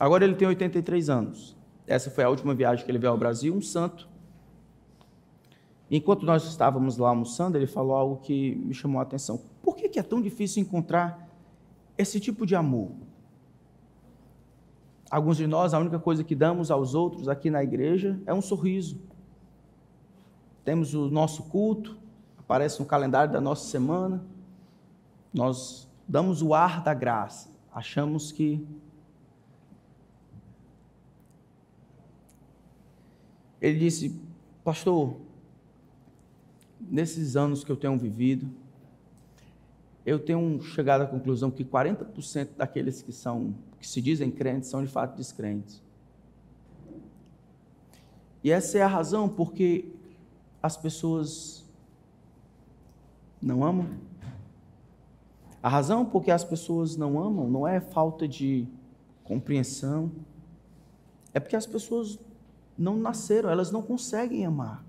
Agora ele tem 83 anos. Essa foi a última viagem que ele veio ao Brasil, um santo. Enquanto nós estávamos lá almoçando, ele falou algo que me chamou a atenção. Por que é tão difícil encontrar esse tipo de amor? Alguns de nós, a única coisa que damos aos outros aqui na igreja é um sorriso. Temos o nosso culto, aparece no calendário da nossa semana. Nós damos o ar da graça. Achamos que Ele disse: Pastor, nesses anos que eu tenho vivido, eu tenho chegado à conclusão que 40% daqueles que são que se dizem crentes são de fato descrentes. E essa é a razão porque as pessoas não amam. A razão porque as pessoas não amam não é falta de compreensão, é porque as pessoas não nasceram, elas não conseguem amar.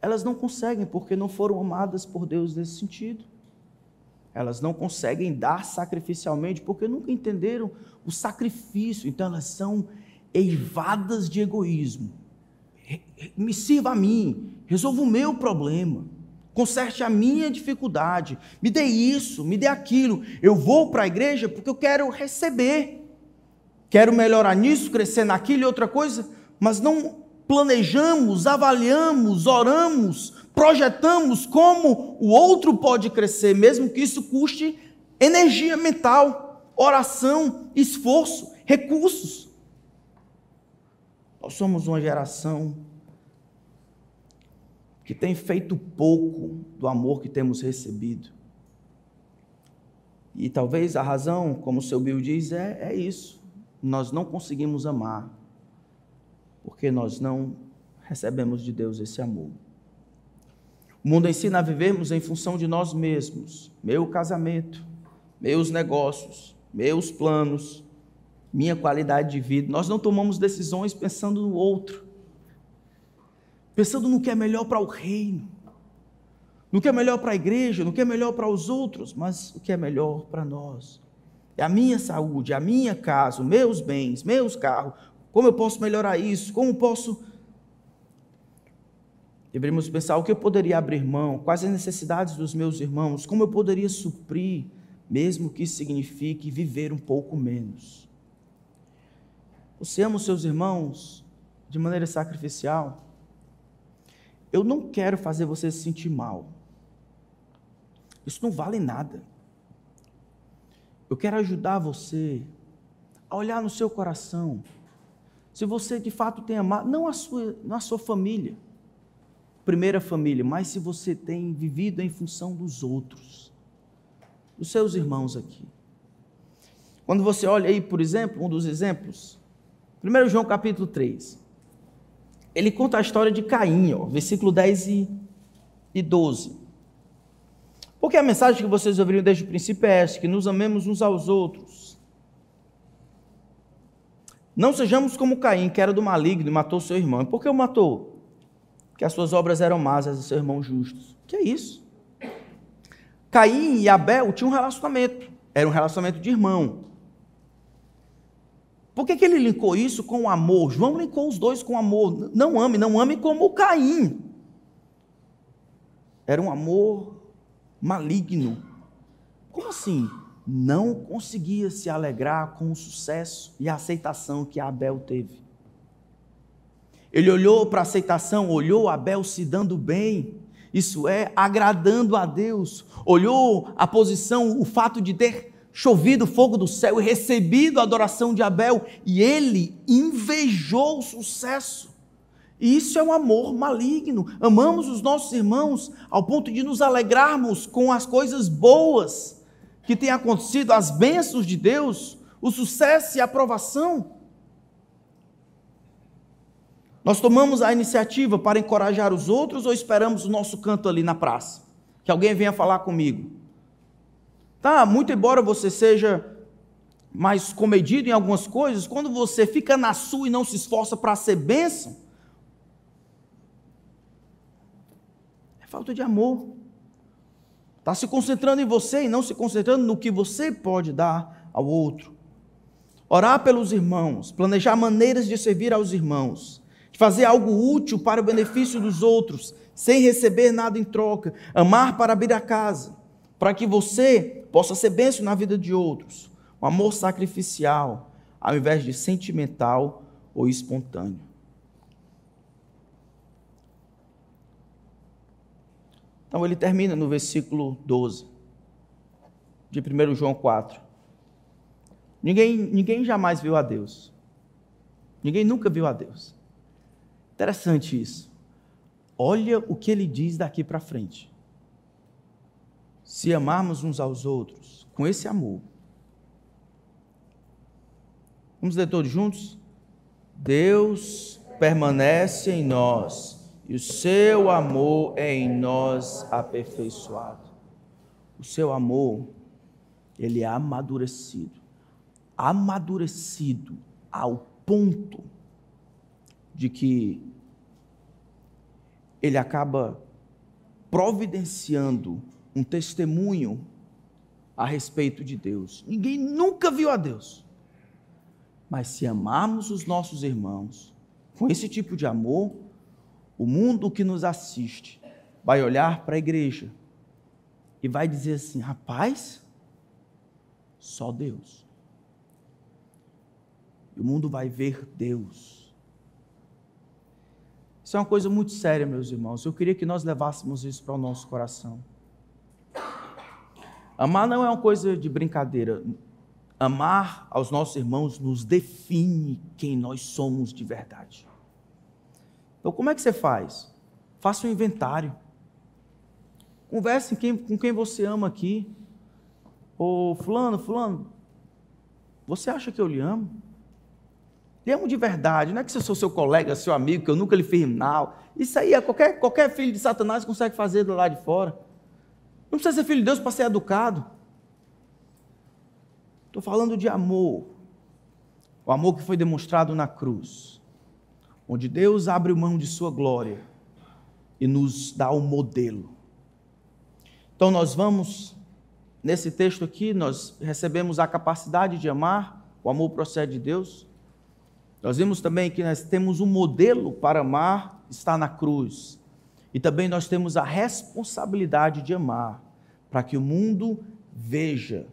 Elas não conseguem porque não foram amadas por Deus nesse sentido. Elas não conseguem dar sacrificialmente porque nunca entenderam o sacrifício. Então elas são eivadas de egoísmo. Me sirva a mim, resolva o meu problema, conserte a minha dificuldade, me dê isso, me dê aquilo. Eu vou para a igreja porque eu quero receber, quero melhorar nisso, crescer naquilo e outra coisa, mas não planejamos, avaliamos, oramos, projetamos como o outro pode crescer, mesmo que isso custe energia mental, oração, esforço, recursos. Nós somos uma geração que tem feito pouco do amor que temos recebido. E talvez a razão, como o seu Bill diz, é, é isso. Nós não conseguimos amar, porque nós não recebemos de Deus esse amor. O mundo ensina a vivermos em função de nós mesmos, meu casamento, meus negócios, meus planos, minha qualidade de vida. Nós não tomamos decisões pensando no outro, pensando no que é melhor para o reino, no que é melhor para a igreja, no que é melhor para os outros, mas o que é melhor para nós. É a minha saúde, a minha casa, meus bens, meus carros. Como eu posso melhorar isso? Como posso Deveríamos pensar o que eu poderia abrir mão, quais as necessidades dos meus irmãos, como eu poderia suprir, mesmo que isso signifique viver um pouco menos. Você ama os seus irmãos de maneira sacrificial? Eu não quero fazer você se sentir mal. Isso não vale nada. Eu quero ajudar você a olhar no seu coração. Se você de fato tem amado, não a sua, não a sua família, primeira família, mas se você tem vivido em função dos outros, dos seus irmãos aqui. Quando você olha aí, por exemplo, um dos exemplos, 1 João capítulo 3, ele conta a história de Caim, ó, versículo 10 e 12. Porque a mensagem que vocês ouviram desde o princípio é esta: que nos amemos uns aos outros. Não sejamos como Caim, que era do maligno e matou seu irmão. E por que o matou? que as suas obras eram más, as de seu irmão justos. Que é isso? Caim e Abel tinham um relacionamento, era um relacionamento de irmão. Por que, que ele linkou isso com o amor? João linkou os dois com amor. Não ame, não ame como Caim. Era um amor maligno. Como assim? Não conseguia se alegrar com o sucesso e a aceitação que Abel teve. Ele olhou para a aceitação, olhou Abel se dando bem, isso é, agradando a Deus, olhou a posição, o fato de ter chovido fogo do céu e recebido a adoração de Abel, e ele invejou o sucesso. E isso é um amor maligno. Amamos os nossos irmãos ao ponto de nos alegrarmos com as coisas boas que tem acontecido, as bênçãos de Deus, o sucesso e a aprovação. Nós tomamos a iniciativa para encorajar os outros ou esperamos o nosso canto ali na praça? Que alguém venha falar comigo. Tá, muito embora você seja mais comedido em algumas coisas, quando você fica na sua e não se esforça para ser bênção, é falta de amor. Está se concentrando em você e não se concentrando no que você pode dar ao outro. Orar pelos irmãos, planejar maneiras de servir aos irmãos, de fazer algo útil para o benefício dos outros, sem receber nada em troca. Amar para abrir a casa, para que você possa ser bênção na vida de outros. Um amor sacrificial, ao invés de sentimental ou espontâneo. Então ele termina no versículo 12 de 1 João 4. Ninguém, ninguém jamais viu a Deus. Ninguém nunca viu a Deus. Interessante isso. Olha o que ele diz daqui para frente. Se amarmos uns aos outros com esse amor. Vamos ler todos juntos? Deus permanece em nós e o seu amor é em nós aperfeiçoado. O seu amor, ele é amadurecido. Amadurecido ao ponto de que ele acaba providenciando um testemunho a respeito de Deus. Ninguém nunca viu a Deus. Mas se amarmos os nossos irmãos com esse tipo de amor, o mundo que nos assiste vai olhar para a igreja e vai dizer assim: rapaz, só Deus. E o mundo vai ver Deus. Isso é uma coisa muito séria, meus irmãos. Eu queria que nós levássemos isso para o nosso coração. Amar não é uma coisa de brincadeira. Amar aos nossos irmãos nos define quem nós somos de verdade. Então, como é que você faz? Faça um inventário. Converse com quem, você ama aqui. Ô, fulano, fulano, você acha que eu lhe amo? Lhe amo de verdade, não é que eu sou seu colega, seu amigo, que eu nunca lhe fiz mal. Isso aí é qualquer, qualquer filho de Satanás consegue fazer do lado de fora. Não precisa ser filho de Deus para ser educado. Estou falando de amor. O amor que foi demonstrado na cruz onde Deus abre mão de sua glória e nos dá o um modelo. Então nós vamos nesse texto aqui, nós recebemos a capacidade de amar, o amor procede de Deus. Nós vimos também que nós temos um modelo para amar, está na cruz. E também nós temos a responsabilidade de amar, para que o mundo veja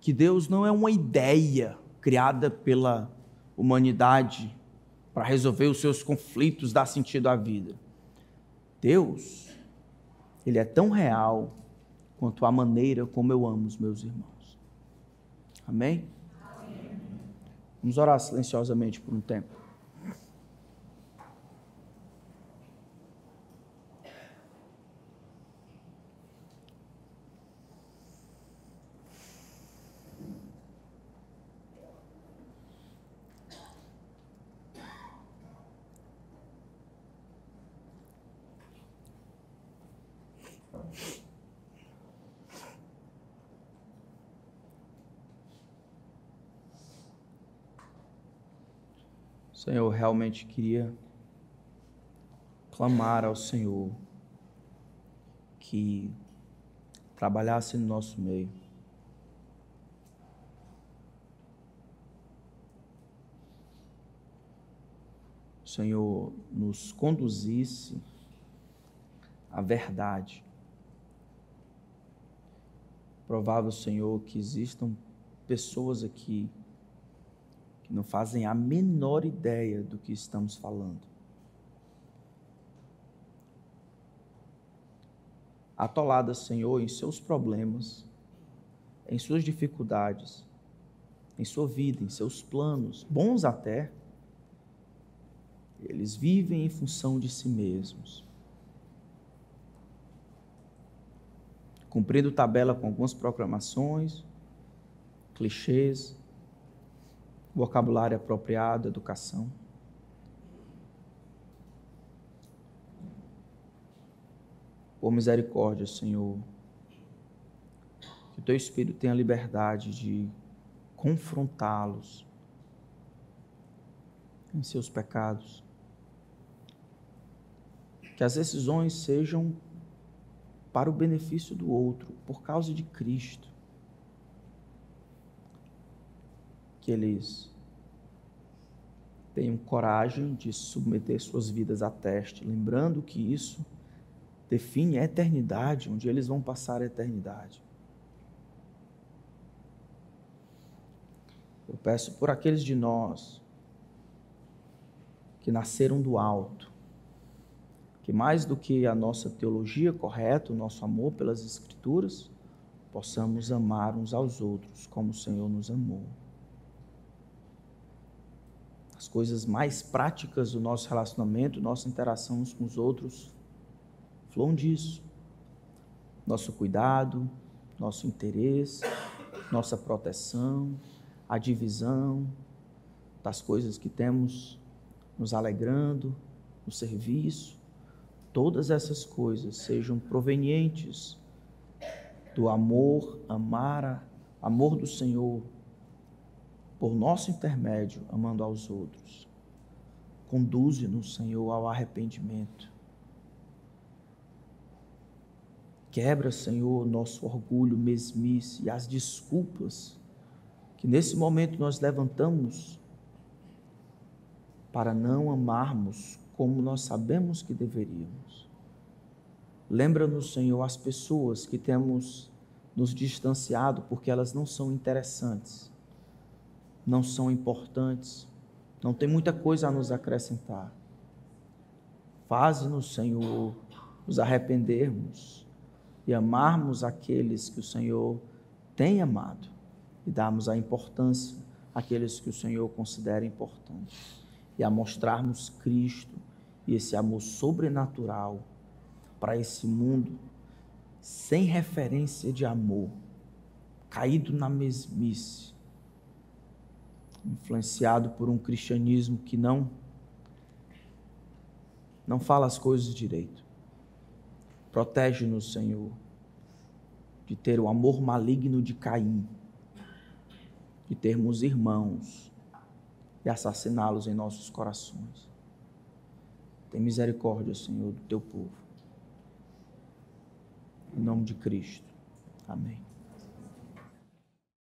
que Deus não é uma ideia criada pela humanidade, para resolver os seus conflitos, dar sentido à vida. Deus, Ele é tão real quanto a maneira como eu amo os meus irmãos. Amém? Amém. Vamos orar silenciosamente por um tempo. Senhor, realmente queria clamar ao Senhor que trabalhasse no nosso meio. Senhor, nos conduzisse à verdade. Provável, Senhor, que existam pessoas aqui que não fazem a menor ideia do que estamos falando. Atolada, Senhor, em seus problemas, em suas dificuldades, em sua vida, em seus planos, bons até, eles vivem em função de si mesmos. Cumprindo tabela com algumas proclamações, clichês, vocabulário apropriado, educação. Por misericórdia, Senhor, que o teu Espírito tenha liberdade de confrontá-los em seus pecados. Que as decisões sejam para o benefício do outro, por causa de Cristo. Que eles tenham coragem de submeter suas vidas a teste, lembrando que isso define a eternidade, onde eles vão passar a eternidade. Eu peço por aqueles de nós que nasceram do alto, que mais do que a nossa teologia correta, o nosso amor pelas Escrituras, possamos amar uns aos outros como o Senhor nos amou. As coisas mais práticas do nosso relacionamento, nossa interação uns com os outros, flowam disso. Nosso cuidado, nosso interesse, nossa proteção, a divisão das coisas que temos nos alegrando, no serviço, todas essas coisas sejam provenientes do amor, amar, amor do Senhor por nosso intermédio, amando aos outros. Conduze-nos, Senhor, ao arrependimento. Quebra, Senhor, nosso orgulho, mesmice e as desculpas que nesse momento nós levantamos para não amarmos como nós sabemos que deveríamos. Lembra-nos, Senhor, as pessoas que temos nos distanciado porque elas não são interessantes, não são importantes, não tem muita coisa a nos acrescentar. Faze-nos, Senhor, nos arrependermos e amarmos aqueles que o Senhor tem amado e darmos a importância àqueles que o Senhor considera importantes e a mostrarmos Cristo e esse amor sobrenatural para esse mundo sem referência de amor, caído na mesmice, influenciado por um cristianismo que não não fala as coisas direito. Protege-nos, Senhor, de ter o amor maligno de Caim, de termos irmãos e assassiná-los em nossos corações. Tem misericórdia, Senhor, do teu povo. Em nome de Cristo. Amém.